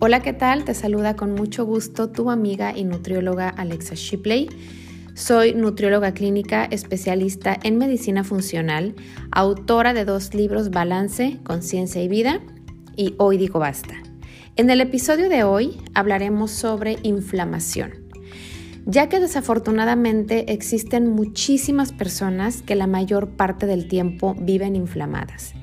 Hola, ¿qué tal? Te saluda con mucho gusto tu amiga y nutrióloga Alexa Shipley. Soy nutrióloga clínica especialista en medicina funcional, autora de dos libros Balance, Conciencia y Vida y Hoy digo basta. En el episodio de hoy hablaremos sobre inflamación, ya que desafortunadamente existen muchísimas personas que la mayor parte del tiempo viven inflamadas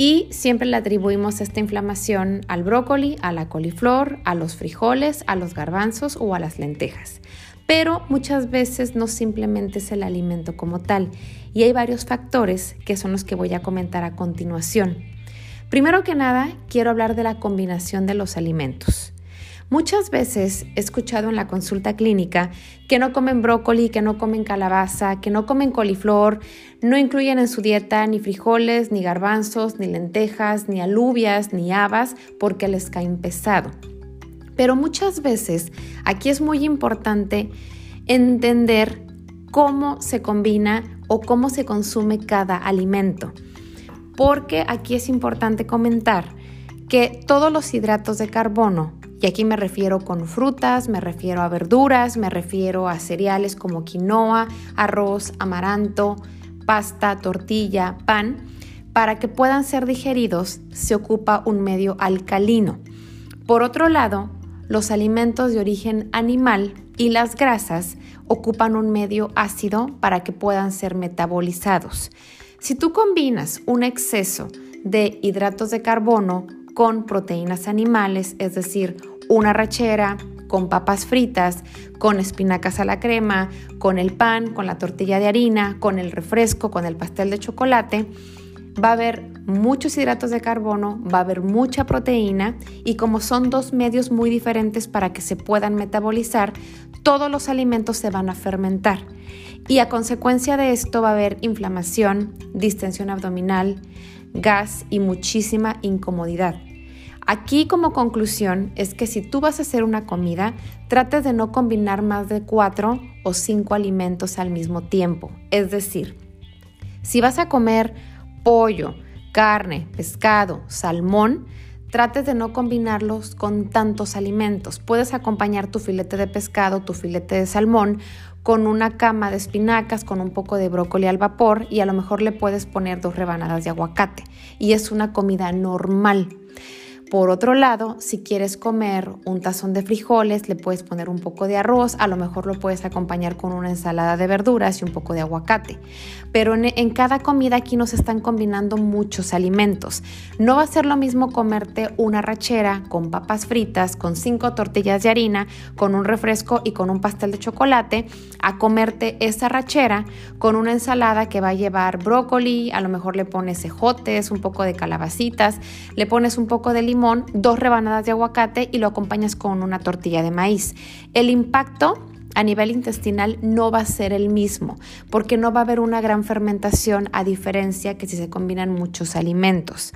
y siempre le atribuimos esta inflamación al brócoli, a la coliflor, a los frijoles, a los garbanzos o a las lentejas. Pero muchas veces no simplemente es el alimento como tal y hay varios factores que son los que voy a comentar a continuación. Primero que nada, quiero hablar de la combinación de los alimentos. Muchas veces he escuchado en la consulta clínica que no comen brócoli, que no comen calabaza, que no comen coliflor, no incluyen en su dieta ni frijoles, ni garbanzos, ni lentejas, ni alubias, ni habas, porque les caen pesado. Pero muchas veces aquí es muy importante entender cómo se combina o cómo se consume cada alimento. Porque aquí es importante comentar que todos los hidratos de carbono y aquí me refiero con frutas, me refiero a verduras, me refiero a cereales como quinoa, arroz, amaranto, pasta, tortilla, pan. Para que puedan ser digeridos se ocupa un medio alcalino. Por otro lado, los alimentos de origen animal y las grasas ocupan un medio ácido para que puedan ser metabolizados. Si tú combinas un exceso de hidratos de carbono con proteínas animales, es decir, una rachera con papas fritas, con espinacas a la crema, con el pan, con la tortilla de harina, con el refresco, con el pastel de chocolate, va a haber muchos hidratos de carbono, va a haber mucha proteína y como son dos medios muy diferentes para que se puedan metabolizar, todos los alimentos se van a fermentar. Y a consecuencia de esto va a haber inflamación, distensión abdominal, gas y muchísima incomodidad. Aquí como conclusión es que si tú vas a hacer una comida, trates de no combinar más de cuatro o cinco alimentos al mismo tiempo. Es decir, si vas a comer pollo, carne, pescado, salmón, trates de no combinarlos con tantos alimentos. Puedes acompañar tu filete de pescado, tu filete de salmón con una cama de espinacas, con un poco de brócoli al vapor y a lo mejor le puedes poner dos rebanadas de aguacate. Y es una comida normal. Por otro lado, si quieres comer un tazón de frijoles, le puedes poner un poco de arroz, a lo mejor lo puedes acompañar con una ensalada de verduras y un poco de aguacate. Pero en, cada comida aquí nos están combinando muchos alimentos. No va a ser lo mismo comerte una rachera con papas fritas, con cinco tortillas de harina, con un refresco y con un pastel de chocolate, a comerte esa rachera con una ensalada que va a llevar brócoli, a lo mejor le pones ejotes, un poco de calabacitas, le pones un poco de limón dos rebanadas de aguacate y lo acompañas con una tortilla de maíz. El impacto a nivel intestinal no va a ser el mismo, porque no va a haber una gran fermentación a diferencia que si se combinan muchos alimentos.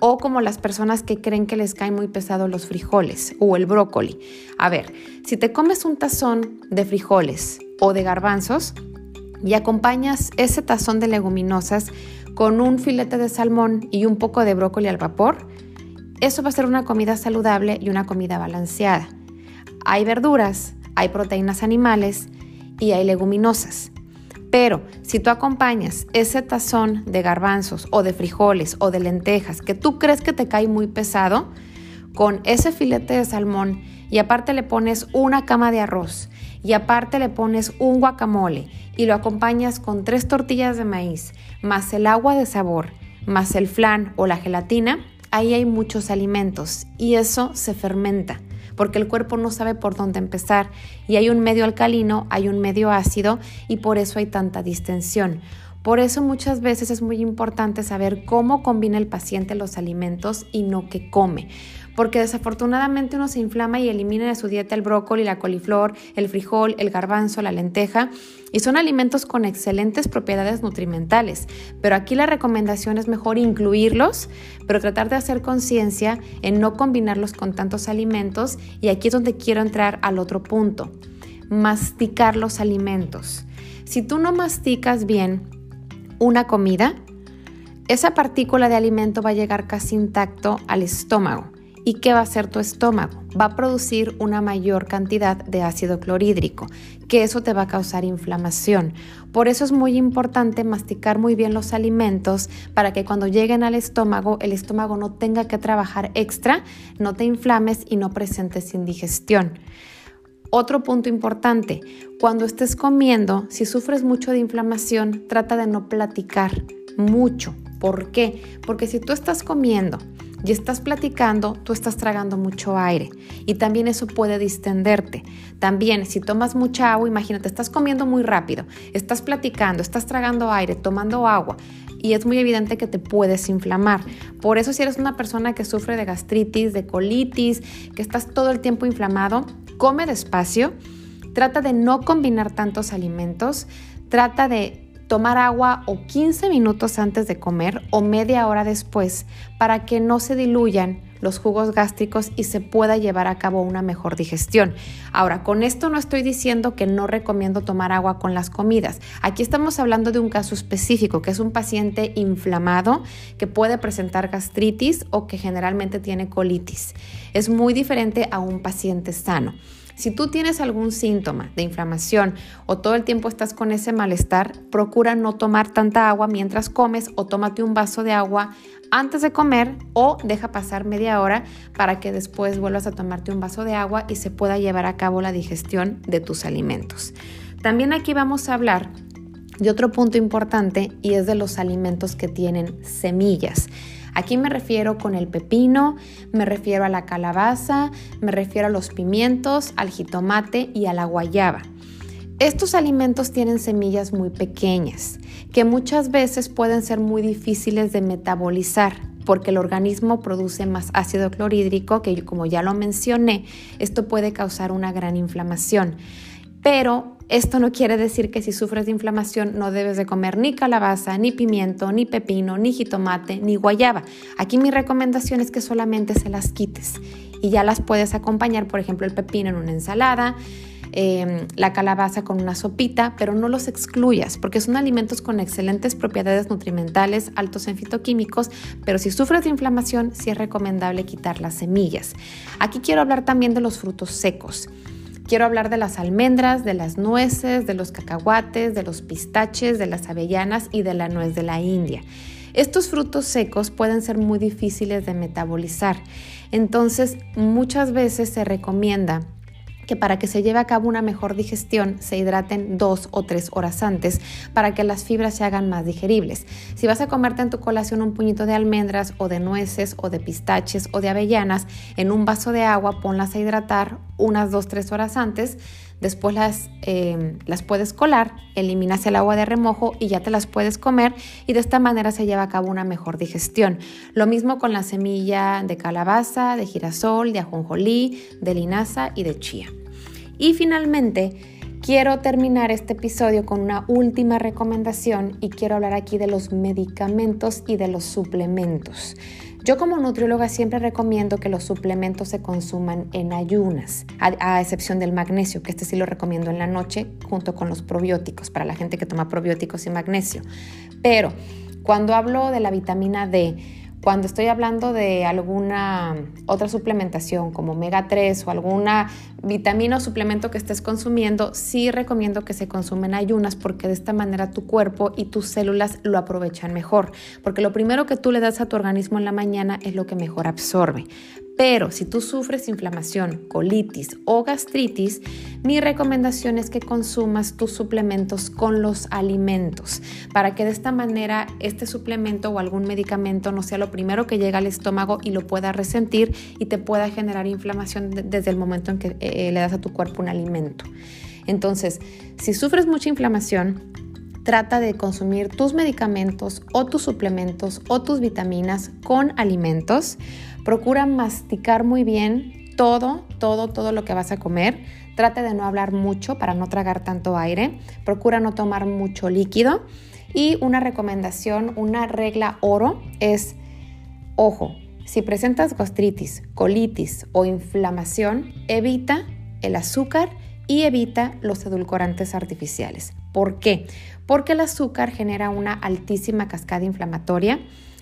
O como las personas que creen que les caen muy pesados los frijoles o el brócoli. A ver, si te comes un tazón de frijoles o de garbanzos y acompañas ese tazón de leguminosas con un filete de salmón y un poco de brócoli al vapor, eso va a ser una comida saludable y una comida balanceada. Hay verduras, hay proteínas animales y hay leguminosas. Pero si tú acompañas ese tazón de garbanzos o de frijoles o de lentejas que tú crees que te cae muy pesado, con ese filete de salmón y aparte le pones una cama de arroz y aparte le pones un guacamole y lo acompañas con tres tortillas de maíz, más el agua de sabor, más el flan o la gelatina, ahí hay muchos alimentos y eso se fermenta porque el cuerpo no sabe por dónde empezar y hay un medio alcalino, hay un medio ácido y por eso hay tanta distensión. Por eso muchas veces es muy importante saber cómo combina el paciente los alimentos y no qué come. Porque desafortunadamente uno se inflama y elimina de su dieta el brócoli, la coliflor, el frijol, el garbanzo, la lenteja. Y son alimentos con excelentes propiedades nutrimentales. Pero aquí la recomendación es mejor incluirlos, pero tratar de hacer conciencia en no combinarlos con tantos alimentos. Y aquí es donde quiero entrar al otro punto. Masticar los alimentos. Si tú no masticas bien, una comida, esa partícula de alimento va a llegar casi intacto al estómago ¿Y qué va a hacer tu estómago? Va a producir una mayor cantidad de ácido clorhídrico, que eso te va a causar inflamación. Por eso es muy importante masticar muy bien los alimentos para que cuando lleguen al estómago, el estómago no tenga que trabajar extra, no te inflames y no presentes indigestión. Otro punto importante, cuando estés comiendo, si sufres mucho de inflamación, trata de no platicar mucho. ¿Por qué? Porque si tú estás comiendo y estás platicando, tú estás tragando mucho aire y también eso puede distenderte. También si tomas mucha agua, imagínate, estás comiendo muy rápido, estás platicando, estás tragando aire, tomando agua y es muy evidente que te puedes inflamar. Por eso si eres una persona que sufre de gastritis, de colitis, que estás todo el tiempo inflamado, come despacio, trata de no combinar tantos alimentos, trata de tomar agua o 15 minutos antes de comer o media hora después para que no se diluyan los jugos gástricos y se pueda llevar a cabo una mejor digestión. Ahora, con esto no estoy diciendo que no recomiendo tomar agua con las comidas. Aquí estamos hablando de un caso específico, que es un paciente inflamado que puede presentar gastritis o que generalmente tiene colitis. Es muy diferente a un paciente sano. Si tú tienes algún síntoma de inflamación o todo el tiempo estás con ese malestar, procura no tomar tanta agua mientras comes o tómate un vaso de agua antes de comer o deja pasar media hora para que después vuelvas a tomarte un vaso de agua y se pueda llevar a cabo la digestión de tus alimentos. También aquí vamos a hablar de otro punto importante y es de los alimentos que tienen semillas. Aquí me refiero con el pepino, me refiero a la calabaza, me refiero a los pimientos, al jitomate y a la guayaba. Estos alimentos tienen semillas muy pequeñas que muchas veces pueden ser muy difíciles de metabolizar porque el organismo produce más ácido clorhídrico que como ya lo mencioné, esto puede causar una gran inflamación. Pero esto no quiere decir que si sufres de inflamación no debes de comer ni calabaza, ni pimiento, ni pepino, ni jitomate, ni guayaba. Aquí mi recomendación es que solamente se las quites y ya las puedes acompañar, por ejemplo, el pepino en una ensalada, em, la calabaza con una sopita, pero no los excluyas porque son alimentos con excelentes propiedades nutrimentales, altos en fitoquímicos, pero si sufres de inflamación sí es recomendable quitar las semillas. Aquí quiero hablar también de los frutos secos. Quiero hablar de las almendras, de las nueces, de los cacahuates, de los pistaches, de las avellanas y de la nuez de la India. Estos frutos secos pueden ser muy difíciles de metabolizar, entonces muchas veces se recomienda que para que se lleve a cabo una mejor digestión se hidraten dos o tres horas antes para que las fibras se hagan más digeribles. Si vas a comerte en tu colación un puñito de almendras o de nueces o de pistaches o de avellanas en un vaso de agua, ponlas a hidratar unas dos, tres horas antes Después las, em, las puedes colar, eliminas el agua de remojo y ya te las puedes comer y de esta manera se lleva a cabo una mejor digestión. Lo mismo con la semilla de calabaza, de girasol, de ajonjolí, de linaza y de chía. Y finalmente, Quiero terminar este episodio con una última recomendación y quiero hablar aquí de los medicamentos y de los suplementos. Yo como nutrióloga siempre recomiendo que los suplementos se consuman en ayunas, a, excepción del magnesio, que este sí lo recomiendo en la noche junto con los probióticos, para la gente que toma probióticos y magnesio. Pero cuando hablo de la vitamina D, cuando estoy hablando de alguna otra suplementación como omega 3 o alguna vitamina o suplemento que estés consumiendo, sí recomiendo que se consumen ayunas porque de esta manera tu cuerpo y tus células lo aprovechan mejor. Porque lo primero que tú le das a tu organismo en la mañana es lo que mejor absorbe. Pero si tú sufres inflamación, colitis o gastritis, mi recomendación es que consumas tus suplementos con los alimentos para que de esta manera este suplemento o algún medicamento no sea lo primero que llega al estómago y lo pueda resentir y te pueda generar inflamación desde el momento en que eh, le das a tu cuerpo un alimento. Entonces, si sufres mucha inflamación, trata de consumir tus medicamentos o tus suplementos o tus vitaminas con alimentos Procura masticar muy bien todo, todo, todo lo que vas a comer. Trate de no hablar mucho para no tragar tanto aire. Procura no tomar mucho líquido. Y una recomendación, una regla oro es, ojo, si presentas gastritis, colitis o inflamación, evita el azúcar y evita los edulcorantes artificiales. ¿Por qué? Porque el azúcar genera una altísima cascada inflamatoria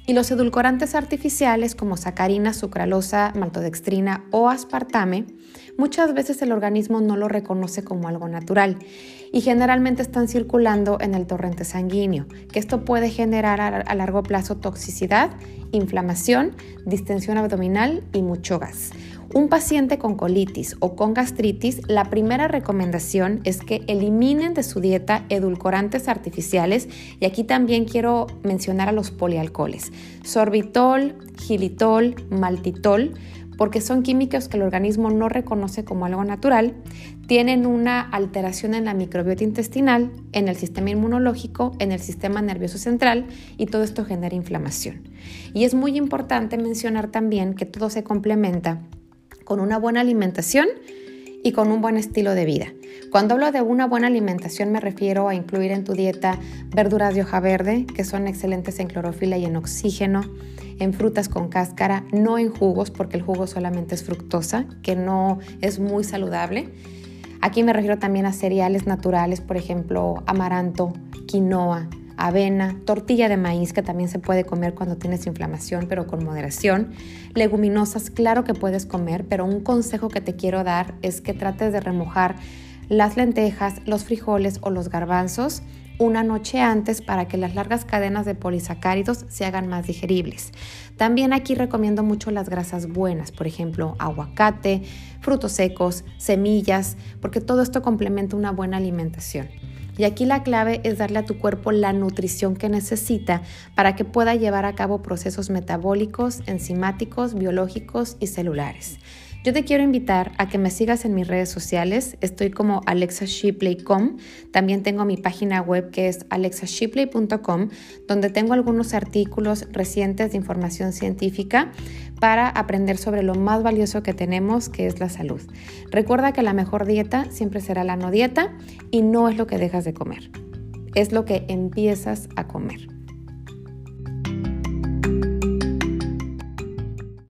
Y los edulcorantes artificiales como sacarina, sucralosa, maltodextrina o aspartame, muchas veces el organismo no lo reconoce como algo natural y generalmente están circulando en el torrente sanguíneo, que esto puede generar a largo plazo toxicidad, inflamación, distensión abdominal y mucho gas. Un paciente con colitis o con gastritis, la primera recomendación es que eliminen de su dieta edulcorantes artificiales. Y aquí también quiero mencionar a los polialcoholes, sorbitol, gilitol, maltitol, porque son químicos que el organismo no reconoce como algo natural, tienen una alteración en la microbiota intestinal, en el sistema inmunológico, en el sistema nervioso central y todo esto genera inflamación. Y es muy importante mencionar también que todo se complementa con una buena alimentación y con un buen estilo de vida. Cuando hablo de una buena alimentación me refiero a incluir en tu dieta verduras de hoja verde, que son excelentes en clorofila y en oxígeno, en frutas con cáscara, no en jugos, porque el jugo solamente es fructosa, que no es muy saludable. Aquí me refiero también a cereales naturales, por ejemplo, amaranto, quinoa, avena, tortilla de maíz que también se puede comer cuando tienes inflamación, pero con moderación. Leguminosas, claro que puedes comer, pero un consejo que te quiero dar es que trates de remojar las lentejas, los frijoles o los garbanzos una noche antes para que las largas cadenas de polisacáridos se hagan más digeribles. También aquí recomiendo mucho las grasas buenas, por ejemplo, aguacate, frutos secos, semillas, porque todo esto complementa una buena alimentación. Y aquí la clave es darle a tu cuerpo la nutrición que necesita para que pueda llevar a cabo procesos metabólicos, enzimáticos, biológicos y celulares. Yo te quiero invitar a que me sigas en mis redes sociales. Estoy como alexashipley.com. También tengo mi página web que es alexashipley.com, donde tengo algunos artículos recientes de información científica para aprender sobre lo más valioso que tenemos, que es la salud. Recuerda que la mejor dieta siempre será la no dieta y no es lo que dejas de comer, es lo que empiezas a comer.